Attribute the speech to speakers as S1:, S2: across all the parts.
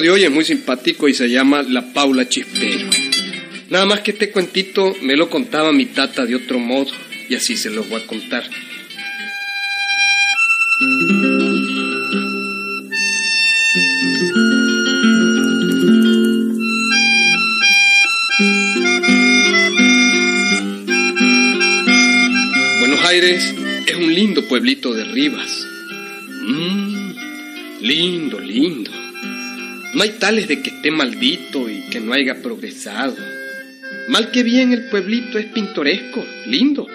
S1: de hoy es muy simpático y se llama La Paula Chispero. Nada más que este cuentito me lo contaba mi tata de otro modo y así se lo voy a contar. Buenos Aires es un lindo pueblito de Rivas. Mmm, lindo, lindo. No hay tales de que esté maldito y que no haya progresado. Mal que bien el pueblito es pintoresco, lindo,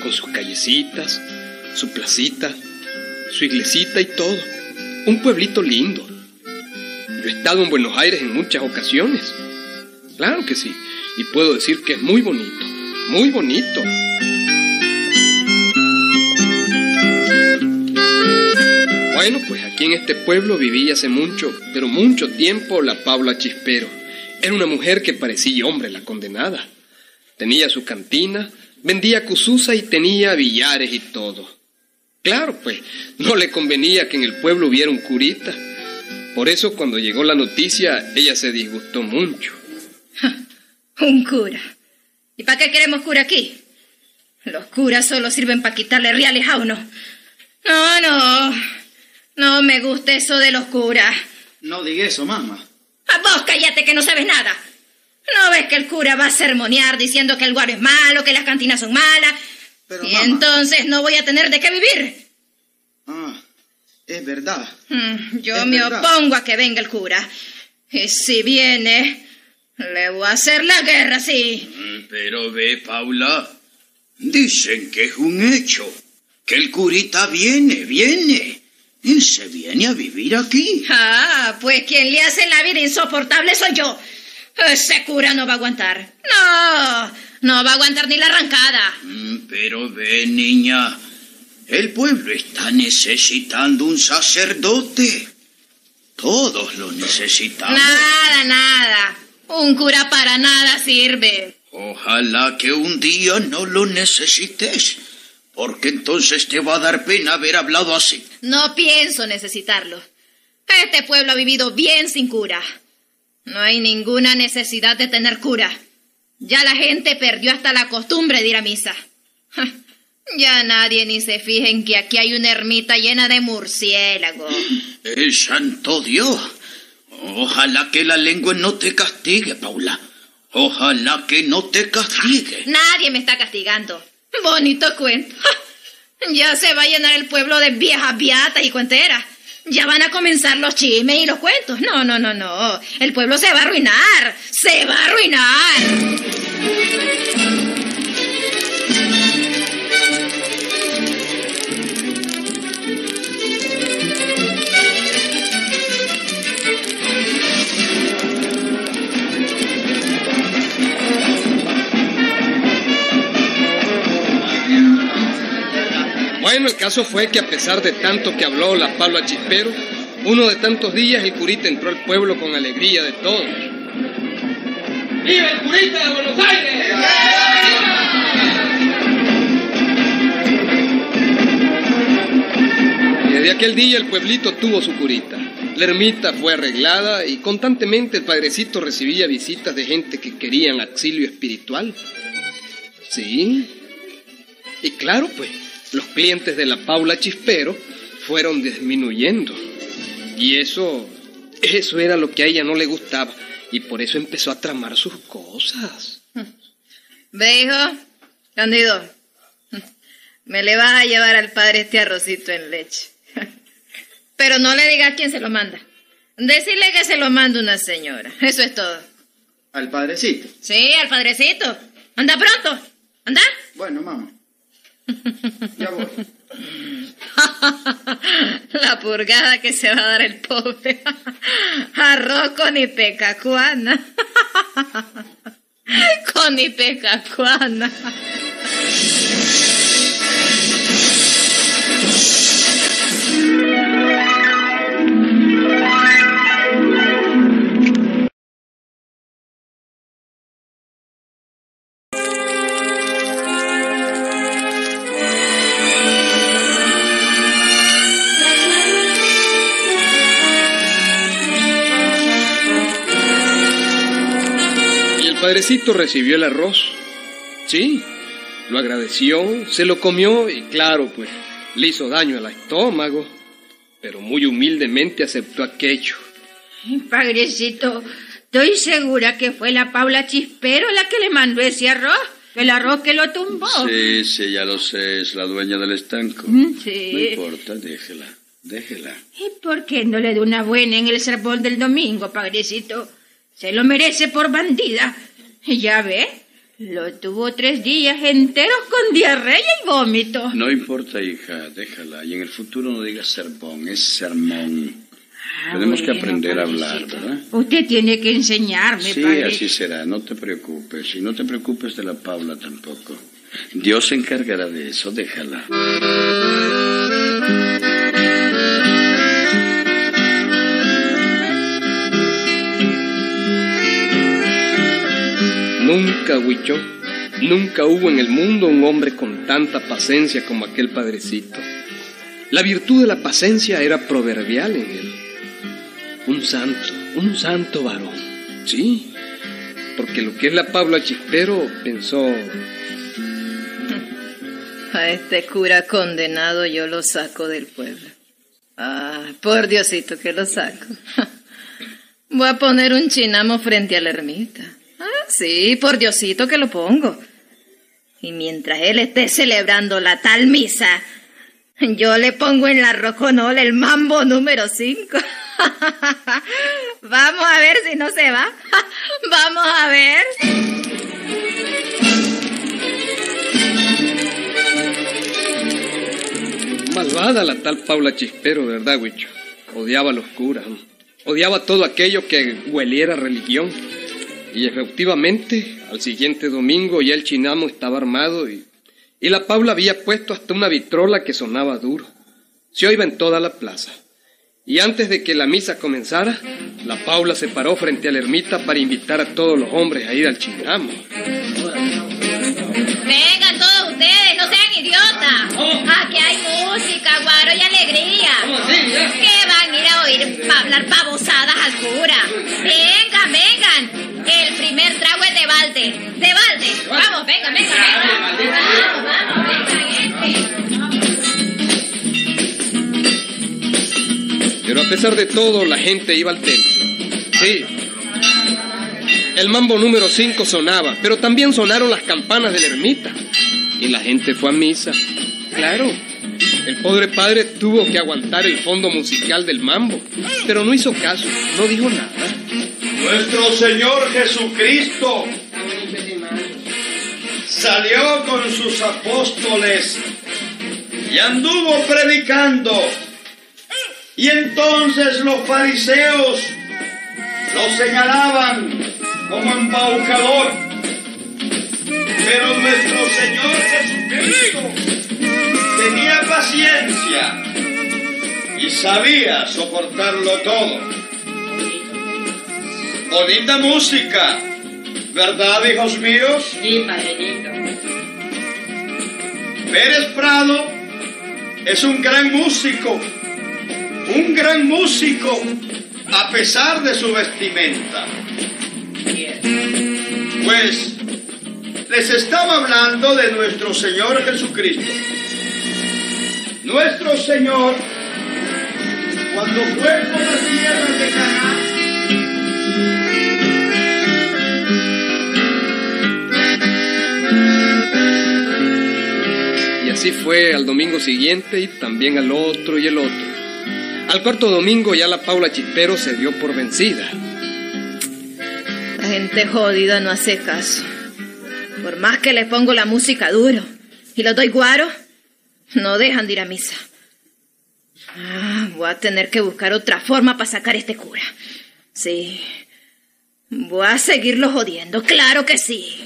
S1: con sus callecitas, su placita, su iglesita y todo. Un pueblito lindo. Yo he estado en Buenos Aires en muchas ocasiones. Claro que sí. Y puedo decir que es muy bonito, muy bonito. Bueno, pues aquí en este pueblo vivía hace mucho, pero mucho tiempo la Paula Chispero. Era una mujer que parecía hombre la condenada. Tenía su cantina, vendía cususa y tenía billares y todo. Claro, pues, no le convenía que en el pueblo hubiera un curita. Por eso cuando llegó la noticia, ella se disgustó mucho.
S2: Un cura. ¿Y para qué queremos cura aquí? Los curas solo sirven para quitarle reales a uno. No, no. No me gusta eso de los curas.
S3: No diga eso, mamá.
S2: A vos cállate que no sabes nada. ¿No ves que el cura va a sermonear diciendo que el guaro es malo, que las cantinas son malas?
S3: Pero,
S2: y
S3: mamá.
S2: entonces no voy a tener de qué vivir.
S3: Ah, es verdad.
S2: Mm, Yo
S3: Es
S2: me
S3: verdad.
S2: opongo a que venga el cura. Y si viene, le voy a hacer la guerra, sí.
S4: Mm, Pero ve, Paula, dicen que es un hecho, que el curita viene, viene, y se viene a vivir aquí.
S2: Ah, pues quien le hace la vida insoportable soy yo. Ese cura no va a aguantar. No, no va a aguantar ni la arrancada.
S4: Mm, Pero ve, niña, el pueblo está necesitando un sacerdote. Todos lo necesitamos.
S2: Nada, nada. Un cura para nada sirve.
S4: Ojalá que un día no lo necesites, porque entonces te va a dar pena haber hablado así.
S2: No pienso necesitarlo. Este pueblo ha vivido bien sin cura. No hay ninguna necesidad de tener cura. Ya la gente perdió hasta la costumbre de ir a misa. Ya nadie ni se fija en que aquí hay una ermita llena de murciélagos.
S4: El santo Dios. Ojalá que la lengua no te castigue, Paula. Ojalá que no te castigue.
S2: Nadie me está castigando. Bonito cuento. Ya se va a llenar el pueblo de viejas beatas y cuenteras. Ya van a comenzar los chismes y los cuentos. No, no, no, no. El pueblo se va a arruinar. Se va a arruinar.
S1: Bueno, el caso fue que a pesar de tanto que habló la Paula Chispero, uno de tantos días el curita entró al pueblo con alegría de todo. ¡Viva el curita de Buenos Aires! Desde aquel día el pueblito tuvo su curita. La ermita fue arreglada y constantemente el padrecito recibía visitas de gente que querían auxilio espiritual. Sí. Y claro, pues, los clientes de la Paula Chispero fueron disminuyendo. Y eso, eso era lo que a ella no le gustaba. Y por eso empezó a tramar sus cosas.
S2: Ve, hijo. Candido. Me le vas a llevar al padre este arrocito en leche. Pero no le digas quién se lo manda. Decirle que se lo manda una señora. Eso es todo.
S3: Al padrecito.
S2: Sí, al padrecito. Anda pronto. Anda.
S3: Bueno, mamá.
S2: La purgada que se va a dar el pobre. Arroz con ipecacuana. Con ipecacuana.
S1: Padrecito recibió el arroz. Sí, lo agradeció, se lo comió y claro, pues le hizo daño al estómago, pero muy humildemente aceptó aquello.
S5: Padrecito, estoy segura que fue la Paula Chispero la que le mandó ese arroz. El arroz que lo tumbó.
S4: Sí, sí, ya lo sé, es la dueña del estanco.
S5: Mm, sí.
S4: No importa, déjela, déjela.
S5: ¿Y por qué no le da una buena en el sermón del domingo, padrecito? Se lo merece por bandida. Ya ve, lo tuvo tres días enteros con diarrea y vómito.
S4: No importa, hija, déjala. Y en el futuro no digas sermón, es sermón.
S5: Ah,
S4: Tenemos que aprender a hablar. ¿verdad?
S5: Usted tiene que enseñarme,
S4: Sí,
S5: padre.
S4: así será, no te preocupes. Y no te preocupes de la Paula tampoco. Dios se encargará de eso, déjala.
S1: Nunca, Huicho, nunca hubo en el mundo un hombre con tanta paciencia como aquel padrecito. La virtud de la paciencia era proverbial en él. Un santo, un santo varón. Sí, porque lo que es la Paula Chispero pensó,
S2: A este cura condenado yo lo saco del pueblo. Ah, por Diosito que lo saco. Voy a poner un chinamo frente a la ermita. Ah, sí, por Diosito que lo pongo. Y mientras él esté celebrando la tal misa, yo le pongo en la roconola el mambo número 5. Vamos a ver si no se va. Vamos a ver.
S1: Malvada la tal Paula Chispero, ¿verdad, Huicho? Odiaba a los curas, odiaba todo aquello que hueliera religión. Y efectivamente, al siguiente domingo ya el chinamo estaba armado y, y la Paula había puesto hasta una vitrola que sonaba duro. Se oía en toda la plaza. Y antes de que la misa comenzara, la Paula se paró frente a la ermita para invitar a todos los hombres a ir al chinamo.
S2: Vengan todos ustedes, no sean idiotas. Aquí hay música, guaro y alegría. Que van a ir a oír hablar babosadas al cura. Vengan, vengan. Primer trago es de balde. De balde. Vamos, vengan, vengan, vengan. Vamos, vamos, vengan, este.
S1: Pero a pesar de todo, la gente iba al templo. Sí. El mambo número 5 sonaba, pero también sonaron las campanas de la ermita. Y la gente fue a misa. Claro. El pobre padre tuvo que aguantar el fondo musical del mambo, pero no hizo caso, no dijo nada.
S6: Nuestro Señor Jesucristo salió con sus apóstoles y anduvo predicando. Y entonces los fariseos lo señalaban como embaucador. Pero nuestro Señor Jesucristo tenía paciencia y sabía soportarlo todo. Bonita música, ¿verdad, hijos míos?
S5: Sí, padrecito.
S6: Pérez Prado es un gran músico, un gran músico, a pesar de su vestimenta. Pues les estaba hablando de nuestro Señor Jesucristo. Nuestro Señor, cuando fue por la tierra de Canaán,
S1: así fue al domingo siguiente y también al otro y el otro. Al cuarto domingo ya la Paula Chispero se dio por vencida.
S2: La gente jodida no hace caso. Por más que les pongo la música duro y los doy guaro, no dejan de ir a misa. Ah, voy a tener que buscar otra forma para sacar a este cura. Sí. Voy a seguirlo jodiendo, claro que sí.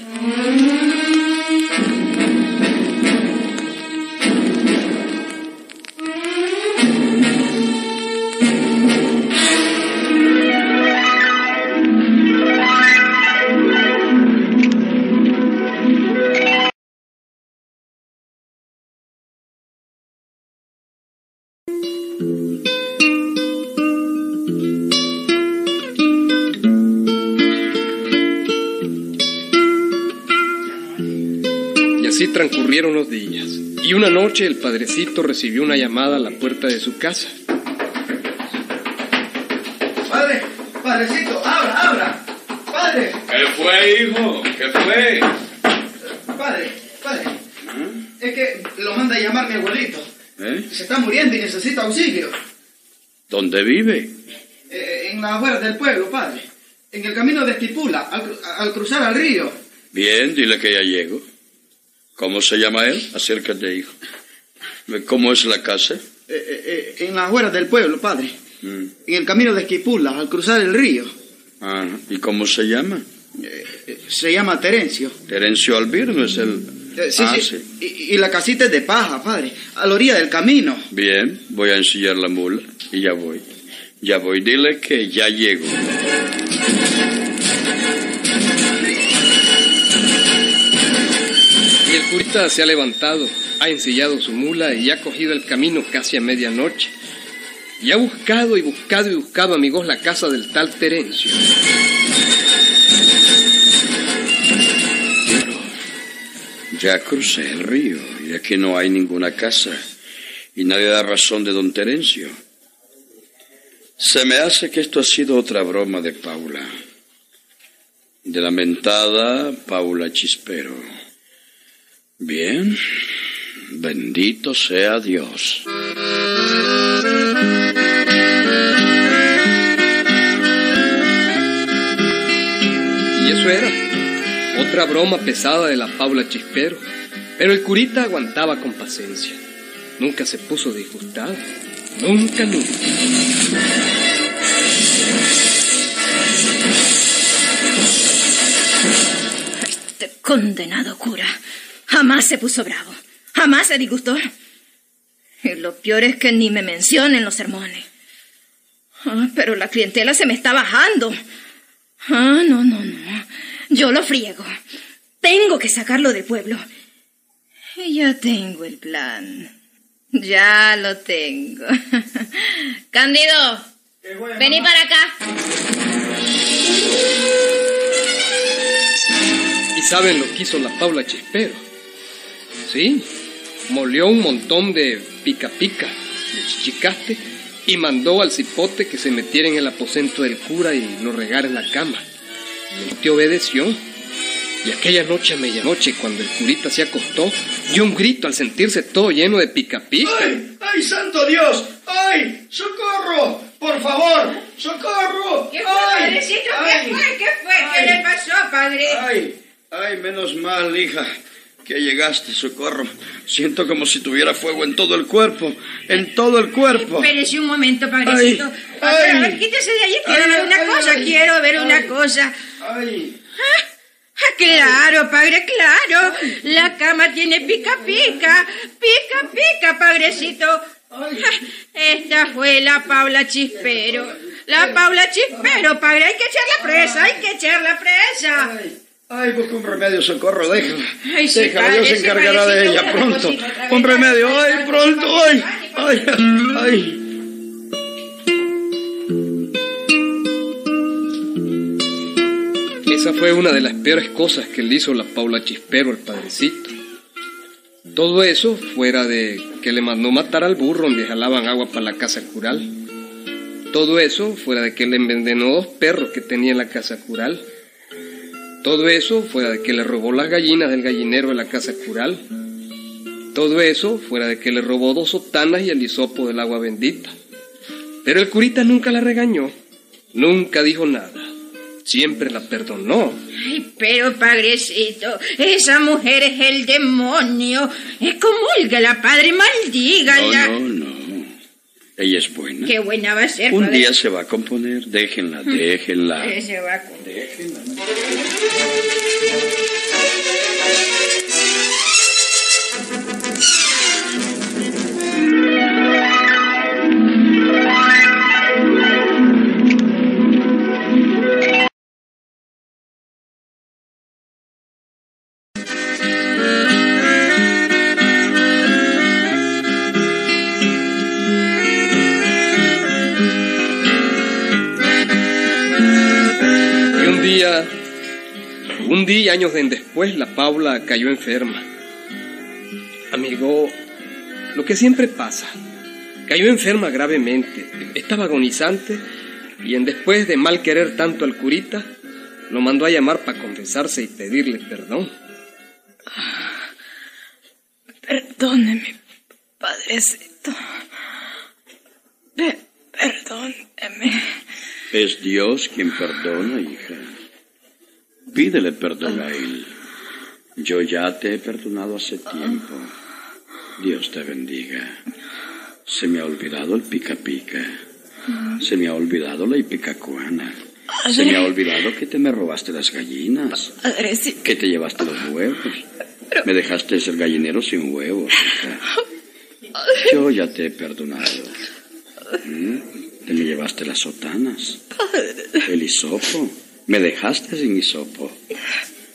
S1: Así transcurrieron los días. Y una noche el padrecito recibió una llamada a la puerta de su casa.
S3: Padre, padrecito, abra, abra. Padre,
S4: ¿Qué fue, hijo? ¿Qué fue?
S3: padre, padre. Es que lo manda a llamar mi abuelito.
S4: ¿Eh?
S3: Se está muriendo y necesita auxilio.
S4: ¿Dónde vive?
S3: Eh, en las afueras del pueblo, padre. En el camino de Esquipula, al, al cruzar al río.
S4: Bien, dile que ya llego. ¿Cómo se llama él? Acércate, hijo. ¿Cómo es la casa?
S3: Eh, eh, eh, en las afueras del pueblo, padre.
S4: Mm.
S3: En el camino de Esquipula, al cruzar el río.
S4: Ah, ¿y cómo se llama?
S3: Eh, se llama Terencio.
S4: Terencio Albirno es el...
S3: Sí,
S4: ah,
S3: sí. Y, y la casita es de paja, padre. A la orilla del camino.
S4: Bien, voy a ensillar la mula y ya voy. Ya voy, dile que ya llego.
S1: Se ha levantado, ha ensillado su mula y ha cogido el camino casi a medianoche. Y ha buscado y buscado y buscado, amigos, la casa del tal Terencio.
S4: Ya crucé el río y aquí no hay ninguna casa y nadie da razón de don Terencio. Se me hace que esto ha sido otra broma de Paula. De la mentada Paula Chispero. Bien, bendito sea Dios.
S1: Y eso era. Otra broma pesada de la Paula Chispero. Pero el curita aguantaba con paciencia. Nunca se puso disgustado. Nunca, nunca.
S2: Este condenado cura jamás se puso bravo, jamás se disgustó. Y lo peor es que ni me menciona en los sermones. Ah, pero la clientela se me está bajando. Ah, no, no, no. Yo lo friego. Tengo que sacarlo del pueblo. Y ya tengo el plan. Ya lo tengo. Cándido, vení para acá.
S1: ¿Y saben lo que hizo la Paula Chispero? Sí, molió un montón de pica pica, de chichicaste, y mandó al cipote que se metiera en el aposento del cura y lo regara en la cama. Y el tío obedeció. Y aquella noche a medianoche, cuando el curita se acostó, dio un grito al sentirse todo lleno de pica pica.
S6: ¡Ay! ¡Ay, santo Dios! ¡Ay! ¡Socorro! ¡Por favor! ¡Socorro!
S5: ¿Qué fue,
S6: ¡Ay!
S5: padrecito? ¿Qué
S6: ¡Ay!
S5: fue? ¿Qué fue? ¿Qué
S6: Ay.
S5: le pasó, padre?
S4: Ay, ay, menos mal, hija, que llegaste, socorro. Siento como si tuviera fuego en todo el cuerpo, en todo el cuerpo.
S5: Espérese un momento, padrecito.
S4: Ay,
S5: A ver, a
S4: ay.
S5: ver, quítese de allí. Quiero
S6: Ay,
S5: ver una
S6: ay,
S5: cosa,
S6: ay.
S5: quiero ver una
S6: Ay.
S5: cosa.
S6: ¡Ay!
S5: Ah, claro, padre, claro. La cama tiene pica pica. Pica pica, padrecito. Ah, Esta fue la Paula Chispero. La Paula Chispero, padre. Hay que echar la presa, hay que echar la presa.
S6: ¡Ay! ¡Ay, busca un remedio, socorro! Déjala.
S5: Ay, sí,
S6: Déjala,
S5: padre,
S6: Dios se encargará de ella pronto. Un remedio, ¡ay, pronto! ¡Ay! ¡Ay! ¡Ay!
S1: Esa fue una de las peores cosas que le hizo la Paula Chispero al padrecito. Todo eso fuera de que le mandó matar al burro donde jalaban agua para la casa cural. Todo eso fuera de que le envenenó dos perros que tenía en la casa cural. Todo eso fuera de que le robó las gallinas del gallinero de la casa cural. Todo eso fuera de que le robó dos sotanas y el hisopo del agua bendita. Pero el curita nunca la regañó, nunca dijo nada, siempre la perdonó.
S5: Ay, pero padrecito, esa mujer es el demonio. Es comúlgala, padre, maldígala.
S4: No, no, no. Ella es buena.
S5: Qué buena va a ser,
S4: Un día se va a componer. Déjenla, déjenla.
S5: Se va a comer.
S1: Y un día, años después, la Paula cayó enferma. Amigo, lo que siempre pasa. Cayó enferma gravemente, estaba agonizante y en después de mal querer tanto al curita, lo mandó a llamar para confesarse y pedirle perdón.
S7: Perdóneme, padrecito. perdóneme.
S4: Es Dios quien perdona, hija. Pídele perdón a Él. Yo ya te he perdonado hace tiempo. Dios te bendiga. Se me ha olvidado el pica pica. Se me ha olvidado la ipicacuana. Se me ha olvidado que te me robaste las gallinas. Que te llevaste los huevos. Me dejaste ser gallinero sin huevos. Yo ya te he perdonado. ¿Mm? Te me llevaste las sotanas. El hisopo. Me dejaste sin hisopo.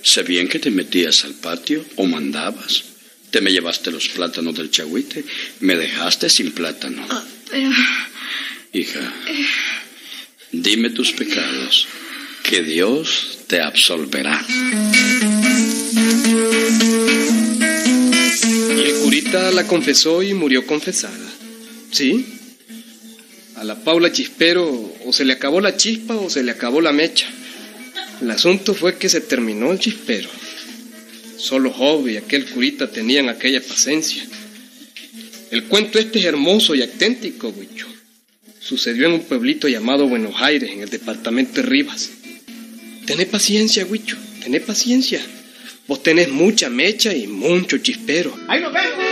S4: Sé bien que te metías al patio o mandabas. Te me llevaste los plátanos del chagüite. Me dejaste sin plátano.
S7: Ah,
S4: Hija, dime tus pecados, que Dios te absolverá.
S1: Y el curita la confesó y murió confesada. ¿Sí? A la Paula Chispero o se le acabó la chispa o se le acabó la mecha. El asunto fue que se terminó el chispero. Solo Job y aquel curita tenían aquella paciencia. El cuento este es hermoso y auténtico, Huicho. Sucedió en un pueblito llamado Buenos Aires, en el departamento de Rivas. Tené paciencia, Huicho, tené paciencia. Vos tenés mucha mecha y mucho chispero.
S3: ¡Ahí nos vemos!